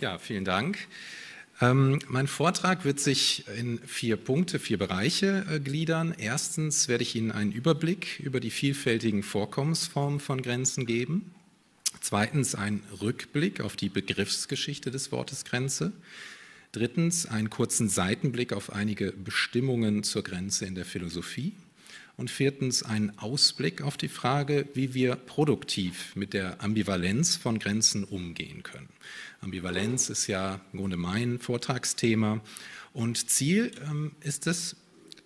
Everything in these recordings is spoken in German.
Ja, vielen Dank. Ähm, mein Vortrag wird sich in vier Punkte, vier Bereiche äh, gliedern. Erstens werde ich Ihnen einen Überblick über die vielfältigen Vorkommensformen von Grenzen geben. Zweitens einen Rückblick auf die Begriffsgeschichte des Wortes Grenze. Drittens einen kurzen Seitenblick auf einige Bestimmungen zur Grenze in der Philosophie. Und viertens einen Ausblick auf die Frage, wie wir produktiv mit der Ambivalenz von Grenzen umgehen können. Ambivalenz ist ja im Grunde mein Vortragsthema. Und Ziel ähm, ist es,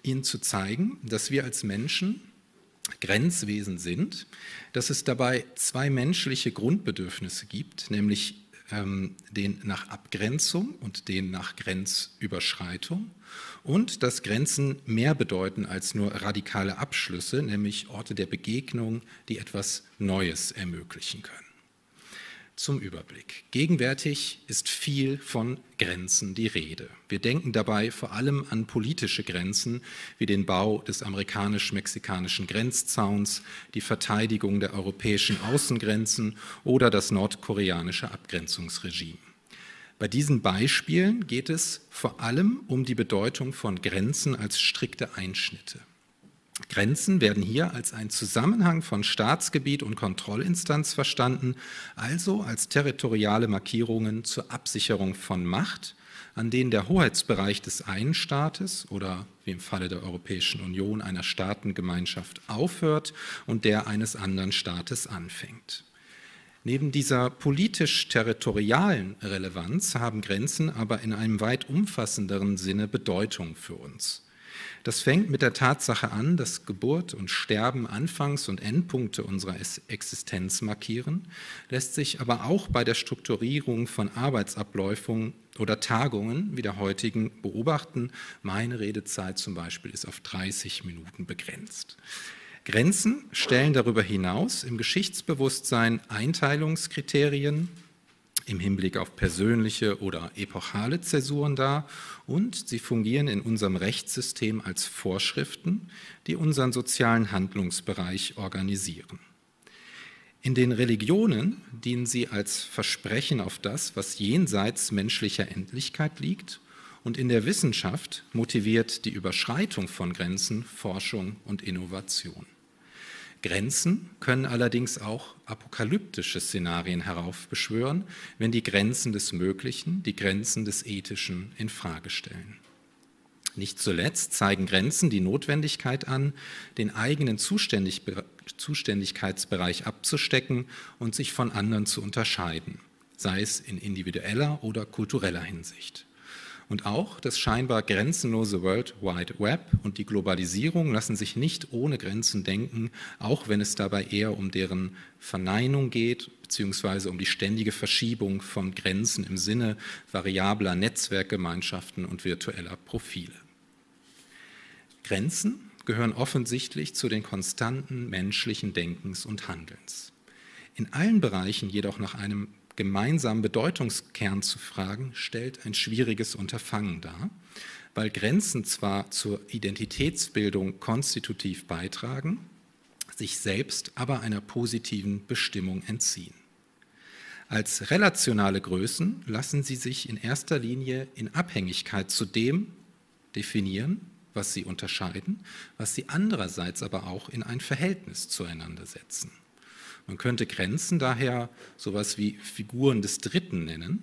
Ihnen zu zeigen, dass wir als Menschen Grenzwesen sind, dass es dabei zwei menschliche Grundbedürfnisse gibt, nämlich ähm, den nach Abgrenzung und den nach Grenzüberschreitung und dass Grenzen mehr bedeuten als nur radikale Abschlüsse, nämlich Orte der Begegnung, die etwas Neues ermöglichen können. Zum Überblick. Gegenwärtig ist viel von Grenzen die Rede. Wir denken dabei vor allem an politische Grenzen wie den Bau des amerikanisch-mexikanischen Grenzzauns, die Verteidigung der europäischen Außengrenzen oder das nordkoreanische Abgrenzungsregime. Bei diesen Beispielen geht es vor allem um die Bedeutung von Grenzen als strikte Einschnitte. Grenzen werden hier als ein Zusammenhang von Staatsgebiet und Kontrollinstanz verstanden, also als territoriale Markierungen zur Absicherung von Macht, an denen der Hoheitsbereich des einen Staates oder wie im Falle der Europäischen Union einer Staatengemeinschaft aufhört und der eines anderen Staates anfängt. Neben dieser politisch-territorialen Relevanz haben Grenzen aber in einem weit umfassenderen Sinne Bedeutung für uns. Das fängt mit der Tatsache an, dass Geburt und Sterben Anfangs- und Endpunkte unserer Existenz markieren, lässt sich aber auch bei der Strukturierung von Arbeitsabläufen oder Tagungen wie der heutigen beobachten. Meine Redezeit zum Beispiel ist auf 30 Minuten begrenzt. Grenzen stellen darüber hinaus im Geschichtsbewusstsein Einteilungskriterien, im Hinblick auf persönliche oder epochale Zäsuren dar und sie fungieren in unserem Rechtssystem als Vorschriften, die unseren sozialen Handlungsbereich organisieren. In den Religionen dienen sie als Versprechen auf das, was jenseits menschlicher Endlichkeit liegt und in der Wissenschaft motiviert die Überschreitung von Grenzen Forschung und Innovation. Grenzen können allerdings auch apokalyptische Szenarien heraufbeschwören, wenn die Grenzen des Möglichen, die Grenzen des Ethischen in Frage stellen. Nicht zuletzt zeigen Grenzen die Notwendigkeit an, den eigenen Zuständig Zuständigkeitsbereich abzustecken und sich von anderen zu unterscheiden, sei es in individueller oder kultureller Hinsicht. Und auch das scheinbar grenzenlose World Wide Web und die Globalisierung lassen sich nicht ohne Grenzen denken, auch wenn es dabei eher um deren Verneinung geht, beziehungsweise um die ständige Verschiebung von Grenzen im Sinne variabler Netzwerkgemeinschaften und virtueller Profile. Grenzen gehören offensichtlich zu den konstanten menschlichen Denkens und Handelns. In allen Bereichen jedoch nach einem gemeinsamen Bedeutungskern zu fragen, stellt ein schwieriges Unterfangen dar, weil Grenzen zwar zur Identitätsbildung konstitutiv beitragen, sich selbst aber einer positiven Bestimmung entziehen. Als relationale Größen lassen sie sich in erster Linie in Abhängigkeit zu dem definieren, was sie unterscheiden, was sie andererseits aber auch in ein Verhältnis zueinander setzen. Man könnte Grenzen daher sowas wie Figuren des Dritten nennen,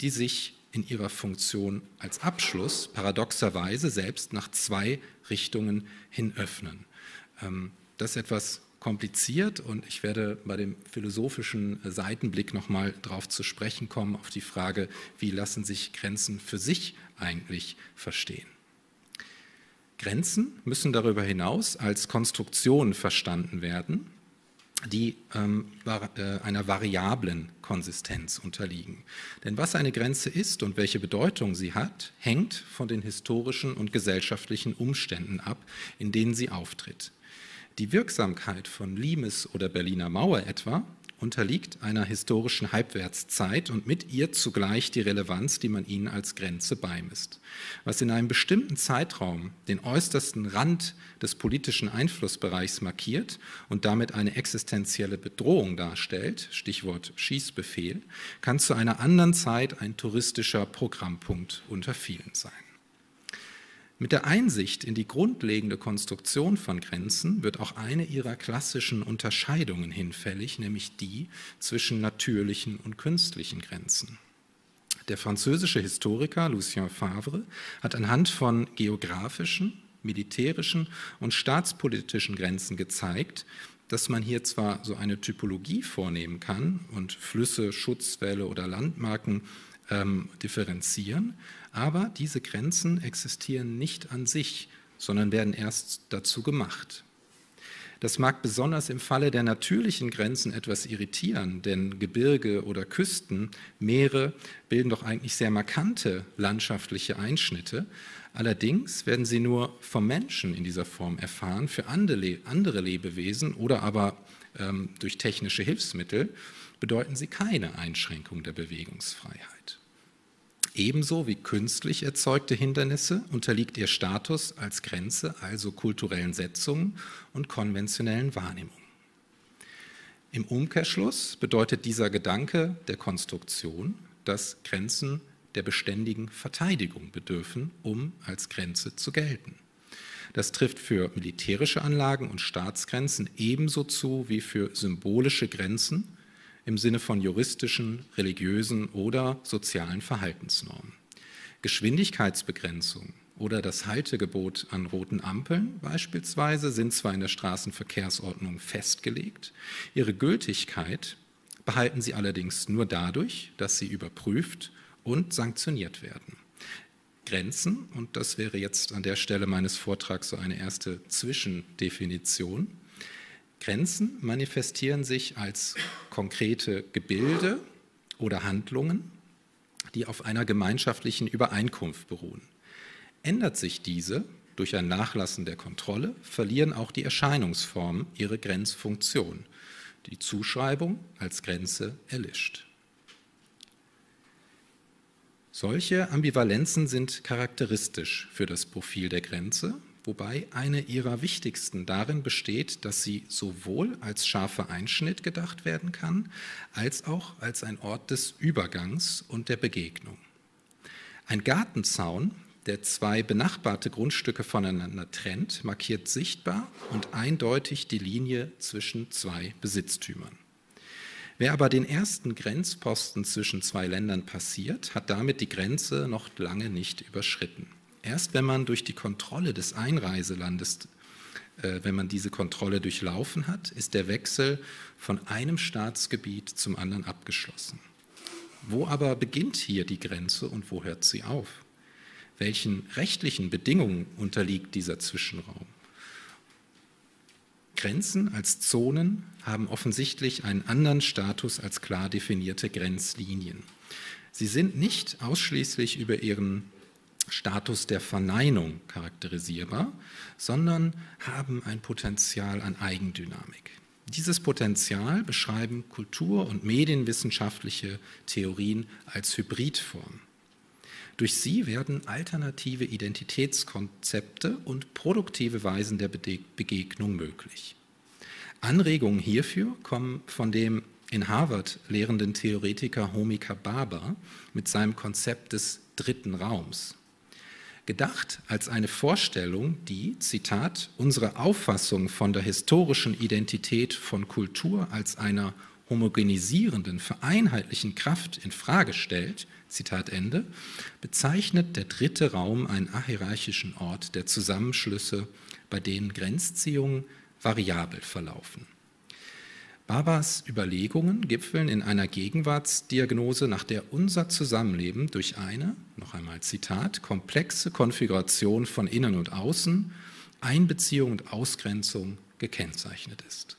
die sich in ihrer Funktion als Abschluss paradoxerweise selbst nach zwei Richtungen hin öffnen. Ähm, das ist etwas kompliziert und ich werde bei dem philosophischen Seitenblick nochmal darauf zu sprechen kommen, auf die Frage, wie lassen sich Grenzen für sich eigentlich verstehen. Grenzen müssen darüber hinaus als Konstruktion verstanden werden, die ähm, äh, einer variablen Konsistenz unterliegen. Denn was eine Grenze ist und welche Bedeutung sie hat, hängt von den historischen und gesellschaftlichen Umständen ab, in denen sie auftritt. Die Wirksamkeit von Limes oder Berliner Mauer etwa unterliegt einer historischen Halbwertszeit und mit ihr zugleich die Relevanz, die man ihnen als Grenze beimisst. Was in einem bestimmten Zeitraum den äußersten Rand des politischen Einflussbereichs markiert und damit eine existenzielle Bedrohung darstellt, Stichwort Schießbefehl, kann zu einer anderen Zeit ein touristischer Programmpunkt unter vielen sein. Mit der Einsicht in die grundlegende Konstruktion von Grenzen wird auch eine ihrer klassischen Unterscheidungen hinfällig, nämlich die zwischen natürlichen und künstlichen Grenzen. Der französische Historiker Lucien Favre hat anhand von geografischen, militärischen und staatspolitischen Grenzen gezeigt, dass man hier zwar so eine Typologie vornehmen kann und Flüsse, Schutzwälle oder Landmarken ähm, differenzieren, aber diese Grenzen existieren nicht an sich, sondern werden erst dazu gemacht. Das mag besonders im Falle der natürlichen Grenzen etwas irritieren, denn Gebirge oder Küsten, Meere bilden doch eigentlich sehr markante landschaftliche Einschnitte. Allerdings werden sie nur vom Menschen in dieser Form erfahren, für andere Lebewesen oder aber ähm, durch technische Hilfsmittel bedeuten sie keine Einschränkung der Bewegungsfreiheit. Ebenso wie künstlich erzeugte Hindernisse unterliegt ihr Status als Grenze, also kulturellen Setzungen und konventionellen Wahrnehmungen. Im Umkehrschluss bedeutet dieser Gedanke der Konstruktion, dass Grenzen der beständigen Verteidigung bedürfen, um als Grenze zu gelten. Das trifft für militärische Anlagen und Staatsgrenzen ebenso zu wie für symbolische Grenzen, im Sinne von juristischen, religiösen oder sozialen Verhaltensnormen. Geschwindigkeitsbegrenzung oder das Haltegebot an roten Ampeln beispielsweise sind zwar in der Straßenverkehrsordnung festgelegt, ihre Gültigkeit behalten sie allerdings nur dadurch, dass sie überprüft und sanktioniert werden. Grenzen, und das wäre jetzt an der Stelle meines Vortrags so eine erste Zwischendefinition, Grenzen manifestieren sich als konkrete Gebilde oder Handlungen, die auf einer gemeinschaftlichen Übereinkunft beruhen. Ändert sich diese durch ein Nachlassen der Kontrolle, verlieren auch die Erscheinungsformen ihre Grenzfunktion. Die Zuschreibung als Grenze erlischt. Solche Ambivalenzen sind charakteristisch für das Profil der Grenze wobei eine ihrer wichtigsten darin besteht, dass sie sowohl als scharfer Einschnitt gedacht werden kann, als auch als ein Ort des Übergangs und der Begegnung. Ein Gartenzaun, der zwei benachbarte Grundstücke voneinander trennt, markiert sichtbar und eindeutig die Linie zwischen zwei Besitztümern. Wer aber den ersten Grenzposten zwischen zwei Ländern passiert, hat damit die Grenze noch lange nicht überschritten. Erst wenn man durch die Kontrolle des Einreiselandes, äh, wenn man diese Kontrolle durchlaufen hat, ist der Wechsel von einem Staatsgebiet zum anderen abgeschlossen. Wo aber beginnt hier die Grenze und wo hört sie auf? Welchen rechtlichen Bedingungen unterliegt dieser Zwischenraum? Grenzen als Zonen haben offensichtlich einen anderen Status als klar definierte Grenzlinien. Sie sind nicht ausschließlich über ihren Status der Verneinung charakterisierbar, sondern haben ein Potenzial an Eigendynamik. Dieses Potenzial beschreiben kultur- und medienwissenschaftliche Theorien als Hybridform. Durch sie werden alternative Identitätskonzepte und produktive Weisen der Begegnung möglich. Anregungen hierfür kommen von dem in Harvard lehrenden Theoretiker Homika Baba mit seinem Konzept des dritten Raums gedacht als eine Vorstellung, die, Zitat, unsere Auffassung von der historischen Identität von Kultur als einer homogenisierenden, vereinheitlichen Kraft in Frage stellt, Zitat Ende, bezeichnet der dritte Raum einen ahierarchischen Ort der Zusammenschlüsse, bei denen Grenzziehungen variabel verlaufen. Babas Überlegungen gipfeln in einer Gegenwartsdiagnose, nach der unser Zusammenleben durch eine, noch einmal Zitat, komplexe Konfiguration von Innen und Außen, Einbeziehung und Ausgrenzung gekennzeichnet ist.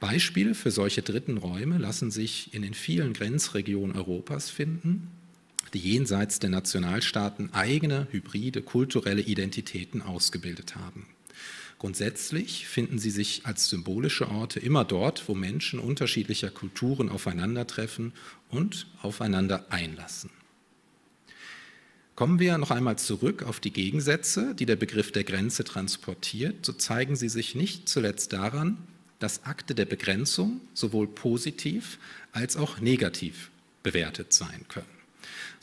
Beispiele für solche dritten Räume lassen sich in den vielen Grenzregionen Europas finden, die jenseits der Nationalstaaten eigene hybride kulturelle Identitäten ausgebildet haben. Grundsätzlich finden sie sich als symbolische Orte immer dort, wo Menschen unterschiedlicher Kulturen aufeinandertreffen und aufeinander einlassen. Kommen wir noch einmal zurück auf die Gegensätze, die der Begriff der Grenze transportiert, so zeigen sie sich nicht zuletzt daran, dass Akte der Begrenzung sowohl positiv als auch negativ bewertet sein können.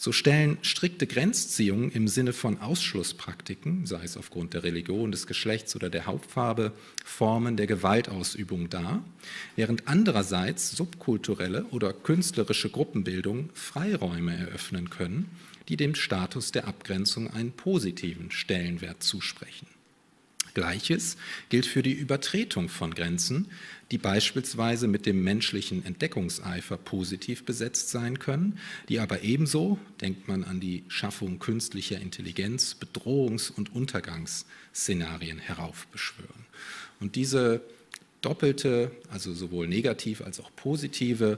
So stellen strikte Grenzziehungen im Sinne von Ausschlusspraktiken, sei es aufgrund der Religion, des Geschlechts oder der Hauptfarbe, Formen der Gewaltausübung dar, während andererseits subkulturelle oder künstlerische Gruppenbildungen Freiräume eröffnen können, die dem Status der Abgrenzung einen positiven Stellenwert zusprechen. Gleiches gilt für die Übertretung von Grenzen, die beispielsweise mit dem menschlichen Entdeckungseifer positiv besetzt sein können, die aber ebenso, denkt man an die Schaffung künstlicher Intelligenz, Bedrohungs- und Untergangsszenarien heraufbeschwören. Und diese doppelte, also sowohl negativ als auch positive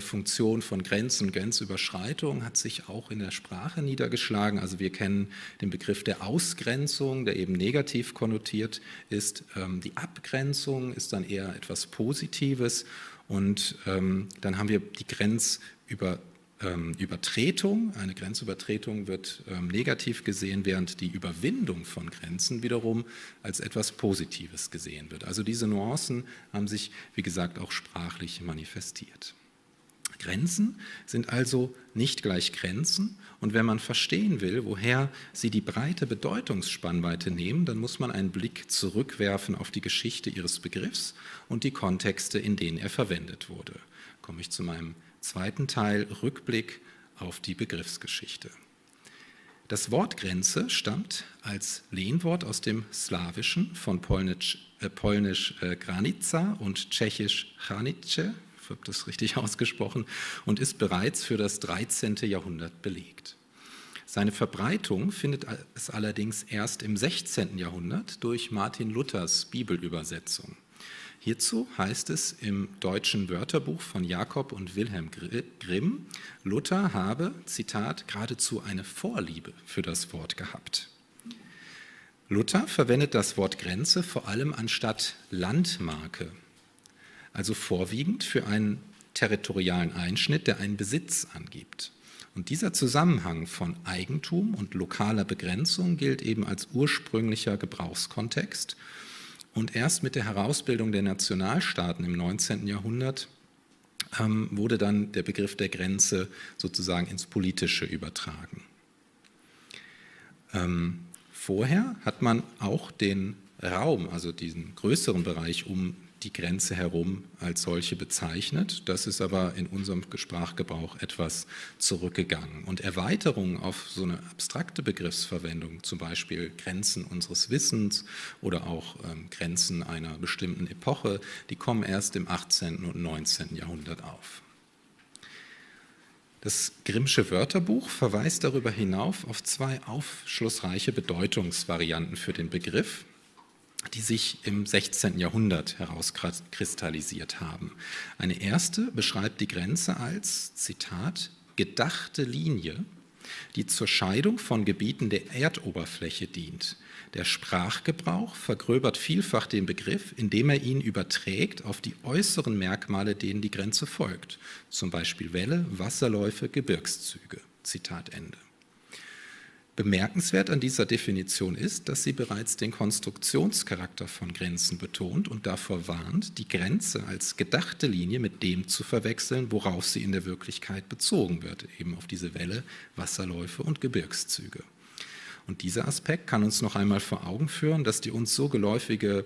Funktion von Grenzen, Grenzüberschreitung hat sich auch in der Sprache niedergeschlagen. Also wir kennen den Begriff der Ausgrenzung, der eben negativ konnotiert ist. Ähm, die Abgrenzung ist dann eher etwas Positives. Und ähm, dann haben wir die Grenzübertretung. Eine Grenzübertretung wird ähm, negativ gesehen, während die Überwindung von Grenzen wiederum als etwas Positives gesehen wird. Also diese Nuancen haben sich, wie gesagt, auch sprachlich manifestiert. Grenzen sind also nicht gleich Grenzen. Und wenn man verstehen will, woher sie die breite Bedeutungsspannweite nehmen, dann muss man einen Blick zurückwerfen auf die Geschichte ihres Begriffs und die Kontexte, in denen er verwendet wurde. Komme ich zu meinem zweiten Teil, Rückblick auf die Begriffsgeschichte. Das Wort Grenze stammt als Lehnwort aus dem Slawischen von Polnisch, äh, Polnisch äh, Granica und Tschechisch Hranice, habe das richtig ausgesprochen, und ist bereits für das 13. Jahrhundert belegt. Seine Verbreitung findet es allerdings erst im 16. Jahrhundert durch Martin Luthers Bibelübersetzung. Hierzu heißt es im deutschen Wörterbuch von Jakob und Wilhelm Grimm, Luther habe, Zitat, geradezu eine Vorliebe für das Wort gehabt. Luther verwendet das Wort Grenze vor allem anstatt Landmarke also vorwiegend für einen territorialen Einschnitt, der einen Besitz angibt. Und dieser Zusammenhang von Eigentum und lokaler Begrenzung gilt eben als ursprünglicher Gebrauchskontext. Und erst mit der Herausbildung der Nationalstaaten im 19. Jahrhundert ähm, wurde dann der Begriff der Grenze sozusagen ins Politische übertragen. Ähm, vorher hat man auch den Raum, also diesen größeren Bereich um die Grenze herum als solche bezeichnet. Das ist aber in unserem Sprachgebrauch etwas zurückgegangen. Und Erweiterungen auf so eine abstrakte Begriffsverwendung, zum Beispiel Grenzen unseres Wissens oder auch ähm, Grenzen einer bestimmten Epoche, die kommen erst im 18. und 19. Jahrhundert auf. Das Grimmsche Wörterbuch verweist darüber hinaus auf zwei aufschlussreiche Bedeutungsvarianten für den Begriff die sich im 16. Jahrhundert herauskristallisiert haben. Eine erste beschreibt die Grenze als, Zitat, gedachte Linie, die zur Scheidung von Gebieten der Erdoberfläche dient. Der Sprachgebrauch vergröbert vielfach den Begriff, indem er ihn überträgt auf die äußeren Merkmale, denen die Grenze folgt, zum Beispiel Wälle, Wasserläufe, Gebirgszüge. Zitat Ende. Bemerkenswert an dieser Definition ist, dass sie bereits den Konstruktionscharakter von Grenzen betont und davor warnt, die Grenze als gedachte Linie mit dem zu verwechseln, worauf sie in der Wirklichkeit bezogen wird, eben auf diese Welle, Wasserläufe und Gebirgszüge. Und dieser Aspekt kann uns noch einmal vor Augen führen, dass die uns so geläufige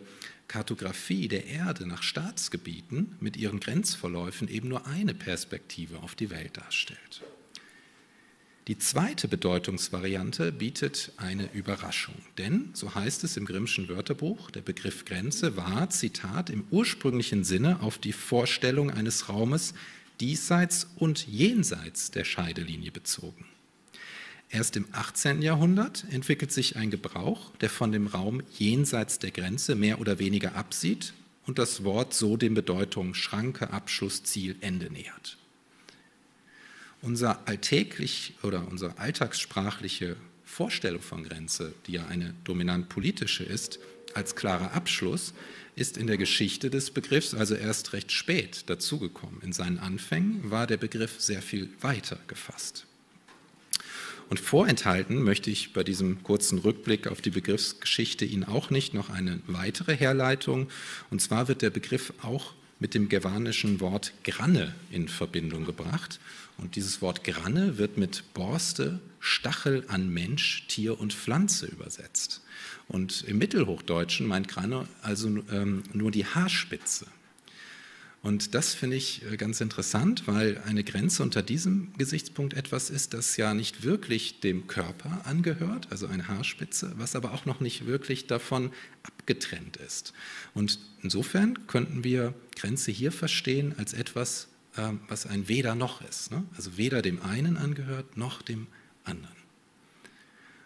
Kartografie der Erde nach Staatsgebieten mit ihren Grenzverläufen eben nur eine Perspektive auf die Welt darstellt. Die zweite Bedeutungsvariante bietet eine Überraschung, denn, so heißt es im Grimmschen Wörterbuch, der Begriff Grenze war, Zitat, im ursprünglichen Sinne auf die Vorstellung eines Raumes diesseits und jenseits der Scheidelinie bezogen. Erst im 18. Jahrhundert entwickelt sich ein Gebrauch, der von dem Raum jenseits der Grenze mehr oder weniger absieht und das Wort so den Bedeutungen Schranke, Abschluss, Ziel, Ende nähert unser alltäglich oder unsere alltagssprachliche Vorstellung von Grenze, die ja eine dominant politische ist, als klarer Abschluss ist in der Geschichte des Begriffs also erst recht spät dazugekommen. In seinen Anfängen war der Begriff sehr viel weiter gefasst. Und vorenthalten möchte ich bei diesem kurzen Rückblick auf die Begriffsgeschichte Ihnen auch nicht noch eine weitere Herleitung. Und zwar wird der Begriff auch mit dem germanischen Wort Granne in Verbindung gebracht. Und dieses Wort Granne wird mit Borste, Stachel an Mensch, Tier und Pflanze übersetzt. Und im Mittelhochdeutschen meint Granne also ähm, nur die Haarspitze. Und das finde ich äh, ganz interessant, weil eine Grenze unter diesem Gesichtspunkt etwas ist, das ja nicht wirklich dem Körper angehört, also eine Haarspitze, was aber auch noch nicht wirklich davon abgetrennt ist. Und insofern könnten wir Grenze hier verstehen als etwas, ähm, was ein Weder noch ist. Ne? Also weder dem einen angehört noch dem anderen.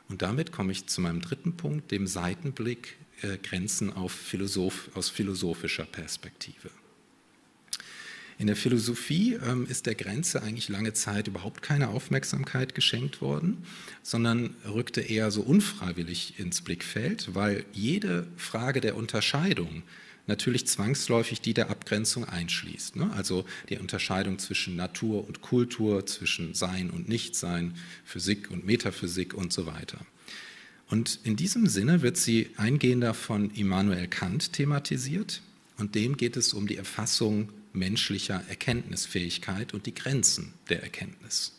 Und damit komme ich zu meinem dritten Punkt, dem Seitenblick äh, Grenzen auf Philosoph, aus philosophischer Perspektive. In der Philosophie ähm, ist der Grenze eigentlich lange Zeit überhaupt keine Aufmerksamkeit geschenkt worden, sondern rückte eher so unfreiwillig ins Blickfeld, weil jede Frage der Unterscheidung natürlich zwangsläufig die der Abgrenzung einschließt. Ne? Also die Unterscheidung zwischen Natur und Kultur, zwischen Sein und Nichtsein, Physik und Metaphysik und so weiter. Und in diesem Sinne wird sie eingehender von Immanuel Kant thematisiert und dem geht es um die Erfassung menschlicher Erkenntnisfähigkeit und die Grenzen der Erkenntnis.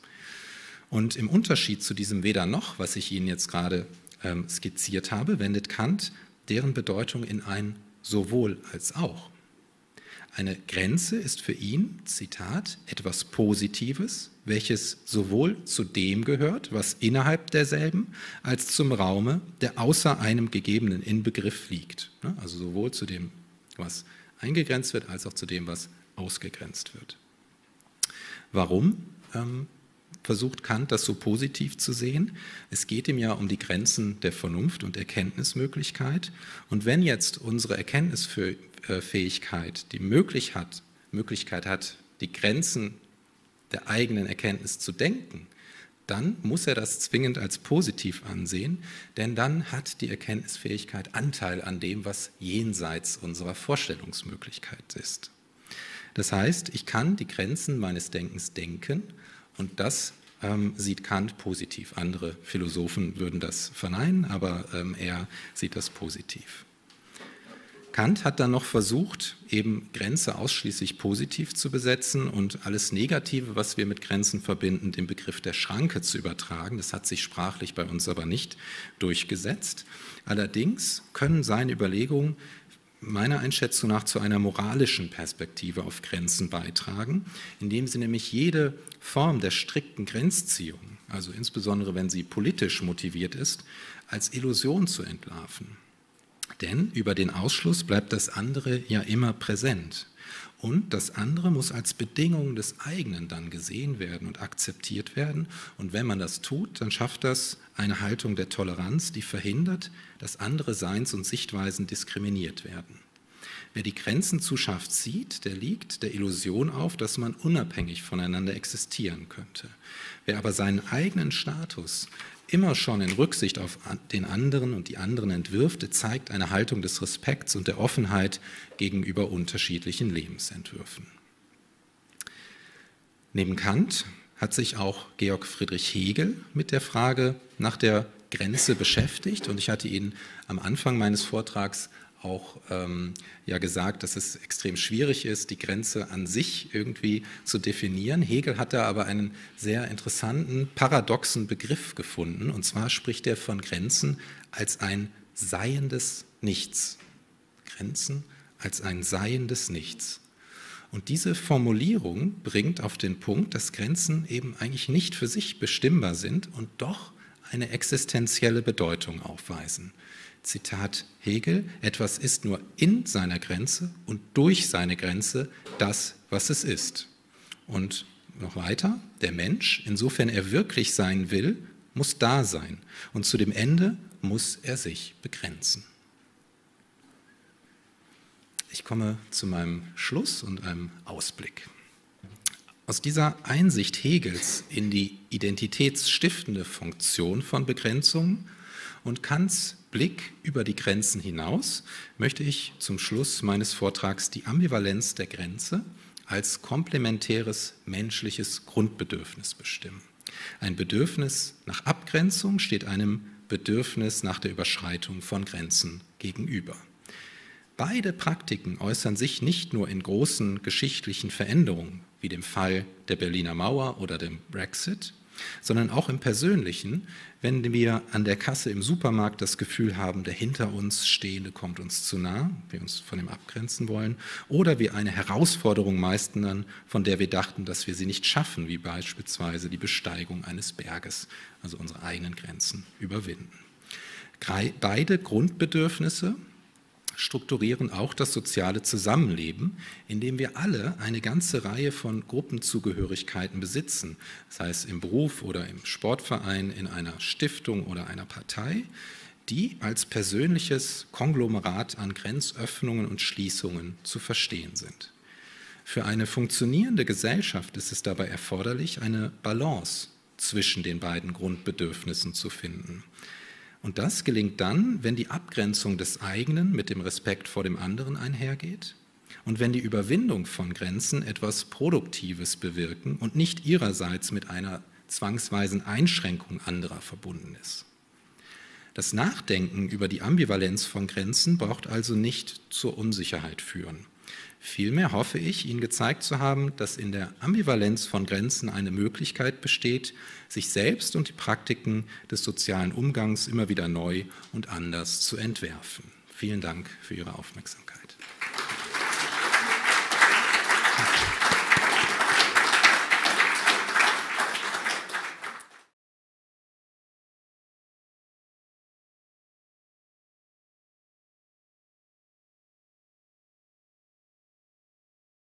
Und im Unterschied zu diesem Weder noch, was ich Ihnen jetzt gerade ähm, skizziert habe, wendet Kant deren Bedeutung in ein sowohl als auch. Eine Grenze ist für ihn, Zitat, etwas Positives, welches sowohl zu dem gehört, was innerhalb derselben, als zum Raume, der außer einem gegebenen Inbegriff liegt. Ne, also sowohl zu dem, was eingegrenzt wird, als auch zu dem, was ausgegrenzt wird. Warum ähm, versucht Kant das so positiv zu sehen? Es geht ihm ja um die Grenzen der Vernunft und Erkenntnismöglichkeit. Und wenn jetzt unsere Erkenntnisfähigkeit die möglich hat, Möglichkeit hat, die Grenzen der eigenen Erkenntnis zu denken, dann muss er das zwingend als positiv ansehen, denn dann hat die Erkenntnisfähigkeit Anteil an dem, was jenseits unserer Vorstellungsmöglichkeit ist. Das heißt, ich kann die Grenzen meines Denkens denken und das ähm, sieht Kant positiv. Andere Philosophen würden das verneinen, aber ähm, er sieht das positiv. Kant hat dann noch versucht, eben Grenze ausschließlich positiv zu besetzen und alles Negative, was wir mit Grenzen verbinden, den Begriff der Schranke zu übertragen. Das hat sich sprachlich bei uns aber nicht durchgesetzt. Allerdings können seine Überlegungen meiner Einschätzung nach zu einer moralischen Perspektive auf Grenzen beitragen, indem sie nämlich jede Form der strikten Grenzziehung, also insbesondere wenn sie politisch motiviert ist, als Illusion zu entlarven. Denn über den Ausschluss bleibt das andere ja immer präsent. Und das andere muss als Bedingung des eigenen dann gesehen werden und akzeptiert werden. Und wenn man das tut, dann schafft das eine Haltung der Toleranz, die verhindert, dass andere Seins- und Sichtweisen diskriminiert werden. Wer die Grenzen zu scharf sieht, der liegt der Illusion auf, dass man unabhängig voneinander existieren könnte. Wer aber seinen eigenen Status immer schon in Rücksicht auf den anderen und die anderen entwirft, zeigt eine Haltung des Respekts und der Offenheit gegenüber unterschiedlichen Lebensentwürfen. Neben Kant hat sich auch Georg Friedrich Hegel mit der Frage nach der Grenze beschäftigt und ich hatte Ihnen am Anfang meines Vortrags auch ähm, ja gesagt, dass es extrem schwierig ist, die Grenze an sich irgendwie zu definieren. Hegel hat da aber einen sehr interessanten, paradoxen Begriff gefunden. Und zwar spricht er von Grenzen als ein seiendes Nichts. Grenzen als ein seiendes Nichts. Und diese Formulierung bringt auf den Punkt, dass Grenzen eben eigentlich nicht für sich bestimmbar sind und doch eine existenzielle Bedeutung aufweisen. Zitat Hegel, etwas ist nur in seiner Grenze und durch seine Grenze das, was es ist. Und noch weiter, der Mensch, insofern er wirklich sein will, muss da sein und zu dem Ende muss er sich begrenzen. Ich komme zu meinem Schluss und einem Ausblick. Aus dieser Einsicht Hegels in die identitätsstiftende Funktion von Begrenzungen und Kants Blick über die Grenzen hinaus möchte ich zum Schluss meines Vortrags die Ambivalenz der Grenze als komplementäres menschliches Grundbedürfnis bestimmen. Ein Bedürfnis nach Abgrenzung steht einem Bedürfnis nach der Überschreitung von Grenzen gegenüber. Beide Praktiken äußern sich nicht nur in großen geschichtlichen Veränderungen, wie dem Fall der Berliner Mauer oder dem Brexit, sondern auch im Persönlichen, wenn wir an der Kasse im Supermarkt das Gefühl haben, der hinter uns Stehende kommt uns zu nah, wir uns von ihm abgrenzen wollen, oder wir eine Herausforderung meistern, von der wir dachten, dass wir sie nicht schaffen, wie beispielsweise die Besteigung eines Berges, also unsere eigenen Grenzen überwinden. Beide Grundbedürfnisse, strukturieren auch das soziale Zusammenleben, in dem wir alle eine ganze Reihe von Gruppenzugehörigkeiten besitzen, sei es im Beruf oder im Sportverein, in einer Stiftung oder einer Partei, die als persönliches Konglomerat an Grenzöffnungen und Schließungen zu verstehen sind. Für eine funktionierende Gesellschaft ist es dabei erforderlich, eine Balance zwischen den beiden Grundbedürfnissen zu finden. Und das gelingt dann, wenn die Abgrenzung des eigenen mit dem Respekt vor dem anderen einhergeht und wenn die Überwindung von Grenzen etwas Produktives bewirken und nicht ihrerseits mit einer zwangsweisen Einschränkung anderer verbunden ist. Das Nachdenken über die Ambivalenz von Grenzen braucht also nicht zur Unsicherheit führen. Vielmehr hoffe ich, Ihnen gezeigt zu haben, dass in der Ambivalenz von Grenzen eine Möglichkeit besteht, sich selbst und die Praktiken des sozialen Umgangs immer wieder neu und anders zu entwerfen. Vielen Dank für Ihre Aufmerksamkeit. Applaus